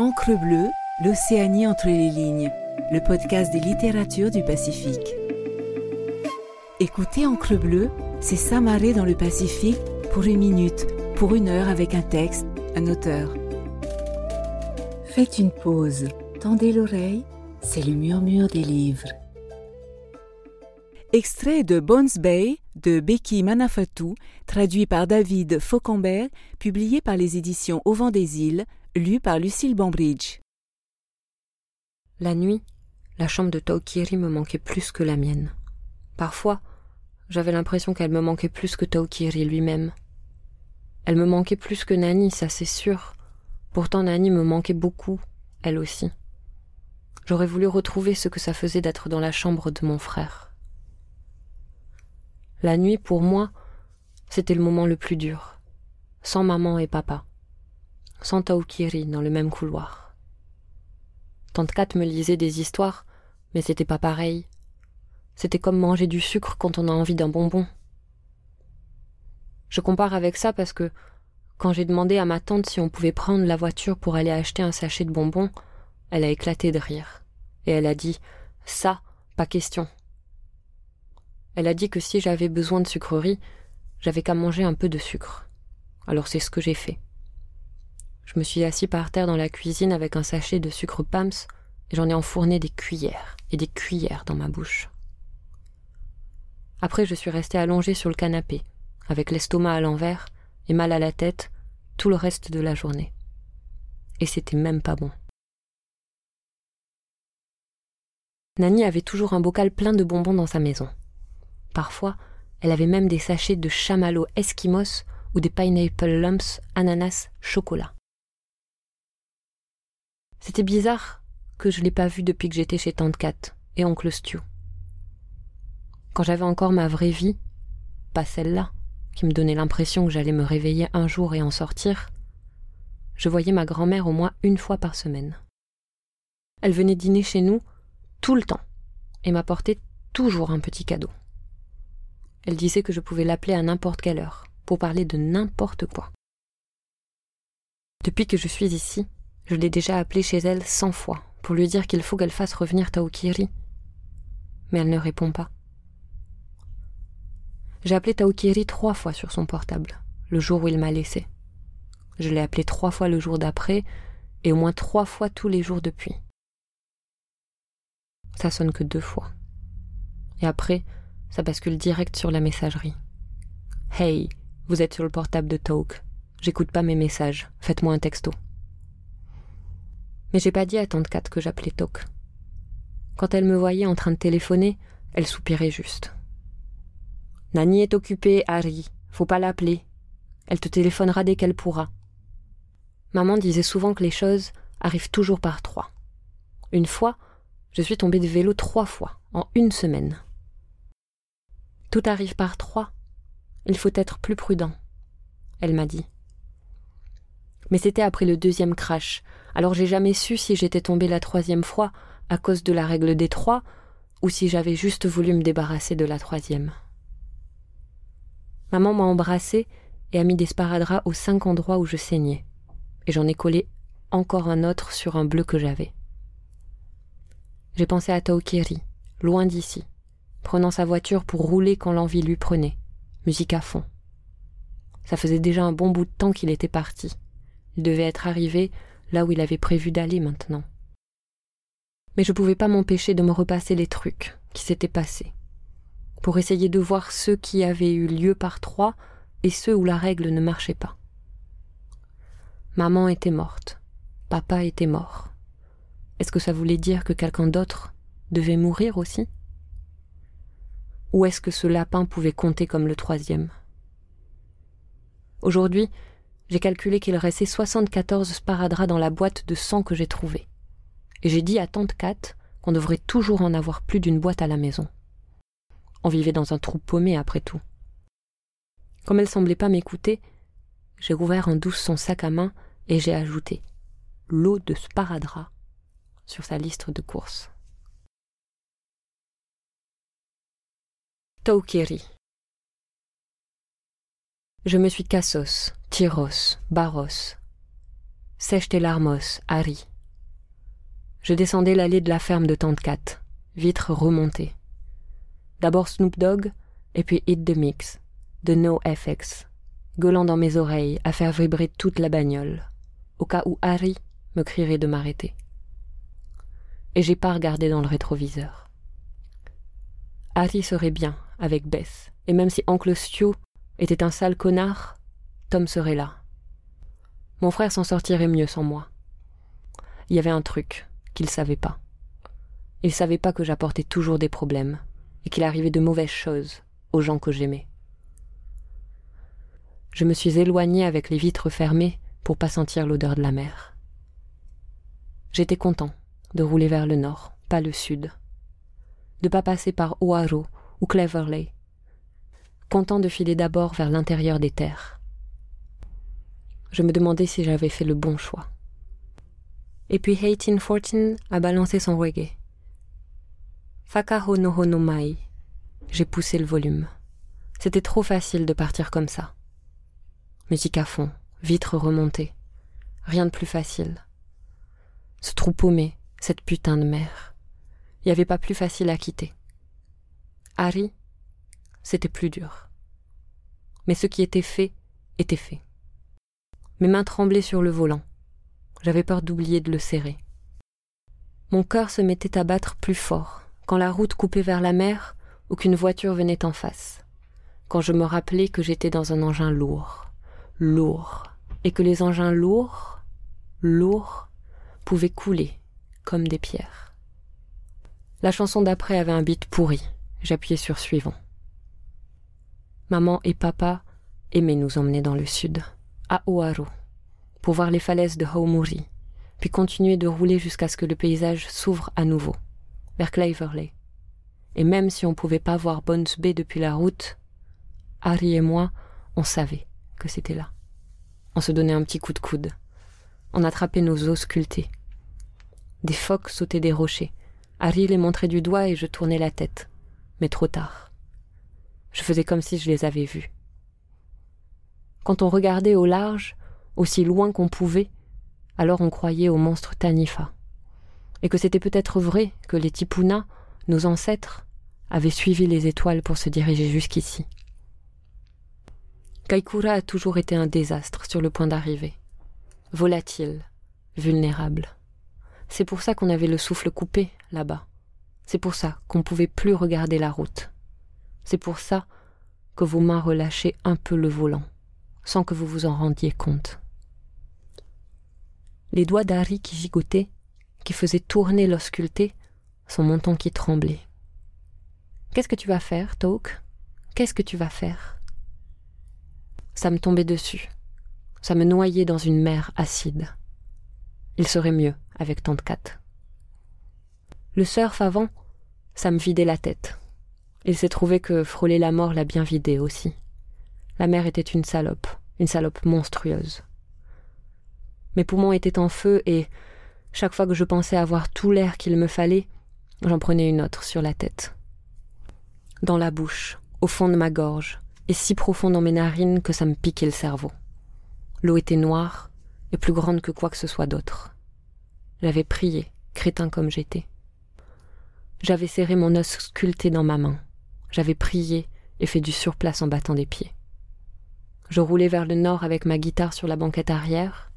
Encre bleue, l'Océanie entre les lignes, le podcast des littératures du Pacifique. Écoutez Encre bleue, c'est s'amarrer dans le Pacifique pour une minute, pour une heure avec un texte, un auteur. Faites une pause, tendez l'oreille, c'est le murmure des livres. Extrait de Bones Bay de Becky Manafatou, traduit par David Fauconbert, publié par les éditions Au vent des îles, lu par Lucille Bambridge. La nuit, la chambre de Taokiri me manquait plus que la mienne. Parfois, j'avais l'impression qu'elle me manquait plus que Taokiri lui-même. Elle me manquait plus que Nani, ça c'est sûr. Pourtant Nani me manquait beaucoup, elle aussi. J'aurais voulu retrouver ce que ça faisait d'être dans la chambre de mon frère. La nuit, pour moi, c'était le moment le plus dur. Sans maman et papa. Taokiri dans le même couloir. Tante Kat me lisait des histoires, mais c'était pas pareil. C'était comme manger du sucre quand on a envie d'un bonbon. Je compare avec ça parce que quand j'ai demandé à ma tante si on pouvait prendre la voiture pour aller acheter un sachet de bonbons, elle a éclaté de rire. Et elle a dit Ça, pas question. Elle a dit que si j'avais besoin de sucreries, j'avais qu'à manger un peu de sucre. Alors c'est ce que j'ai fait. Je me suis assis par terre dans la cuisine avec un sachet de sucre Pams et j'en ai enfourné des cuillères et des cuillères dans ma bouche. Après, je suis restée allongée sur le canapé, avec l'estomac à l'envers et mal à la tête tout le reste de la journée. Et c'était même pas bon. Nani avait toujours un bocal plein de bonbons dans sa maison. Parfois, elle avait même des sachets de chamallow esquimos ou des pineapple lumps ananas chocolat. C'était bizarre que je l'ai pas vue depuis que j'étais chez Tante Kat et oncle Stu. Quand j'avais encore ma vraie vie, pas celle-là, qui me donnait l'impression que j'allais me réveiller un jour et en sortir, je voyais ma grand-mère au moins une fois par semaine. Elle venait dîner chez nous tout le temps et m'apportait toujours un petit cadeau. Elle disait que je pouvais l'appeler à n'importe quelle heure, pour parler de n'importe quoi. Depuis que je suis ici, je l'ai déjà appelée chez elle cent fois, pour lui dire qu'il faut qu'elle fasse revenir Taokiri. Mais elle ne répond pas. J'ai appelé Taokiri trois fois sur son portable, le jour où il m'a laissé. Je l'ai appelé trois fois le jour d'après, et au moins trois fois tous les jours depuis. Ça sonne que deux fois. Et après, ça bascule direct sur la messagerie. Hey, vous êtes sur le portable de Talk. J'écoute pas mes messages. Faites-moi un texto. Mais j'ai pas dit à Tante Kat que j'appelais Talk. Quand elle me voyait en train de téléphoner, elle soupirait juste. Nani est occupée, Harry. Faut pas l'appeler. Elle te téléphonera dès qu'elle pourra. Maman disait souvent que les choses arrivent toujours par trois. Une fois, je suis tombée de vélo trois fois, en une semaine. Tout arrive par trois. Il faut être plus prudent, elle m'a dit. Mais c'était après le deuxième crash, alors j'ai jamais su si j'étais tombée la troisième fois à cause de la règle des trois ou si j'avais juste voulu me débarrasser de la troisième. Maman m'a embrassée et a mis des sparadraps aux cinq endroits où je saignais, et j'en ai collé encore un autre sur un bleu que j'avais. J'ai pensé à Taokiri, loin d'ici, prenant sa voiture pour rouler quand l'envie lui prenait, musique à fond. Ça faisait déjà un bon bout de temps qu'il était parti. Il devait être arrivé là où il avait prévu d'aller maintenant. Mais je ne pouvais pas m'empêcher de me repasser les trucs qui s'étaient passés, pour essayer de voir ceux qui avaient eu lieu par trois et ceux où la règle ne marchait pas. Maman était morte, papa était mort. Est-ce que ça voulait dire que quelqu'un d'autre devait mourir aussi? Ou est-ce que ce lapin pouvait compter comme le troisième? Aujourd'hui, j'ai calculé qu'il restait 74 sparadraps dans la boîte de sang que j'ai trouvée. Et j'ai dit à tante Kat qu'on devrait toujours en avoir plus d'une boîte à la maison. On vivait dans un trou paumé après tout. Comme elle semblait pas m'écouter, j'ai ouvert en douce son sac à main et j'ai ajouté l'eau de sparadrap sur sa liste de courses. Taukeri. Je me suis Cassos, Tyros, Barros. Sèche tes larmos, Harry. Je descendais l'allée de la ferme de Tante Cat, vitre remontée. D'abord Snoop Dogg, et puis Hit the Mix, de NoFX, gueulant dans mes oreilles à faire vibrer toute la bagnole, au cas où Harry me crierait de m'arrêter. Et j'ai pas regardé dans le rétroviseur. Harry serait bien avec Bess, et même si Oncle Stu était un sale connard, Tom serait là. Mon frère s'en sortirait mieux sans moi. Il y avait un truc qu'il savait pas. Il savait pas que j'apportais toujours des problèmes et qu'il arrivait de mauvaises choses aux gens que j'aimais. Je me suis éloignée avec les vitres fermées pour pas sentir l'odeur de la mer. J'étais content de rouler vers le nord, pas le sud, de pas passer par Oaro ou Cleverley, content de filer d'abord vers l'intérieur des terres. Je me demandais si j'avais fait le bon choix. Et puis Haytin Fortin a balancé son reggae. Fakaho no no mai. J'ai poussé le volume. C'était trop facile de partir comme ça. Musique à fond, vitres remontées. Rien de plus facile. Ce trou paumé, cette putain de mer. Il n'y avait pas plus facile à quitter. Harry, c'était plus dur. Mais ce qui était fait, était fait. Mes mains tremblaient sur le volant. J'avais peur d'oublier de le serrer. Mon cœur se mettait à battre plus fort quand la route coupait vers la mer ou qu'une voiture venait en face. Quand je me rappelais que j'étais dans un engin lourd, lourd, et que les engins lourds, lourds, pouvaient couler comme des pierres. La chanson d'après avait un beat pourri. J'appuyais sur suivant. Maman et papa aimaient nous emmener dans le sud, à Oahu, pour voir les falaises de Haumuri, puis continuer de rouler jusqu'à ce que le paysage s'ouvre à nouveau, vers Cleverley. Et même si on ne pouvait pas voir Bones Bay depuis la route, Harry et moi, on savait que c'était là. On se donnait un petit coup de coude. On attrapait nos os sculptés. Des phoques sautaient des rochers. Harry les montrait du doigt et je tournais la tête. Mais trop tard. Je faisais comme si je les avais vus. Quand on regardait au large, aussi loin qu'on pouvait, alors on croyait au monstre Tanifa. Et que c'était peut-être vrai que les Tipuna, nos ancêtres, avaient suivi les étoiles pour se diriger jusqu'ici. Kaikura a toujours été un désastre sur le point d'arriver. Volatile, vulnérable. C'est pour ça qu'on avait le souffle coupé là-bas. C'est pour ça qu'on ne pouvait plus regarder la route. C'est pour ça que vos mains relâchaient un peu le volant, sans que vous vous en rendiez compte. Les doigts d'Harry qui gigotaient, qui faisaient tourner l'osculté, son menton qui tremblait. Qu'est-ce que tu vas faire, Toke Qu'est-ce que tu vas faire? Ça me tombait dessus. Ça me noyait dans une mer acide. Il serait mieux avec Tante Cat. Le surf avant, ça me vidait la tête. Il s'est trouvé que frôler la mort l'a bien vidé aussi. La mère était une salope, une salope monstrueuse. Mes poumons étaient en feu et, chaque fois que je pensais avoir tout l'air qu'il me fallait, j'en prenais une autre sur la tête. Dans la bouche, au fond de ma gorge, et si profond dans mes narines que ça me piquait le cerveau. L'eau était noire et plus grande que quoi que ce soit d'autre. J'avais prié, crétin comme j'étais. J'avais serré mon os sculpté dans ma main. J'avais prié et fait du surplace en battant des pieds. Je roulais vers le nord avec ma guitare sur la banquette arrière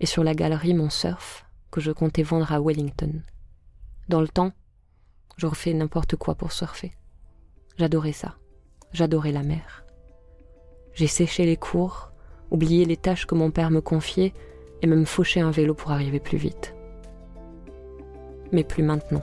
et sur la galerie mon surf que je comptais vendre à Wellington. Dans le temps, j'aurais fait n'importe quoi pour surfer. J'adorais ça. J'adorais la mer. J'ai séché les cours, oublié les tâches que mon père me confiait et même fauché un vélo pour arriver plus vite. Mais plus maintenant.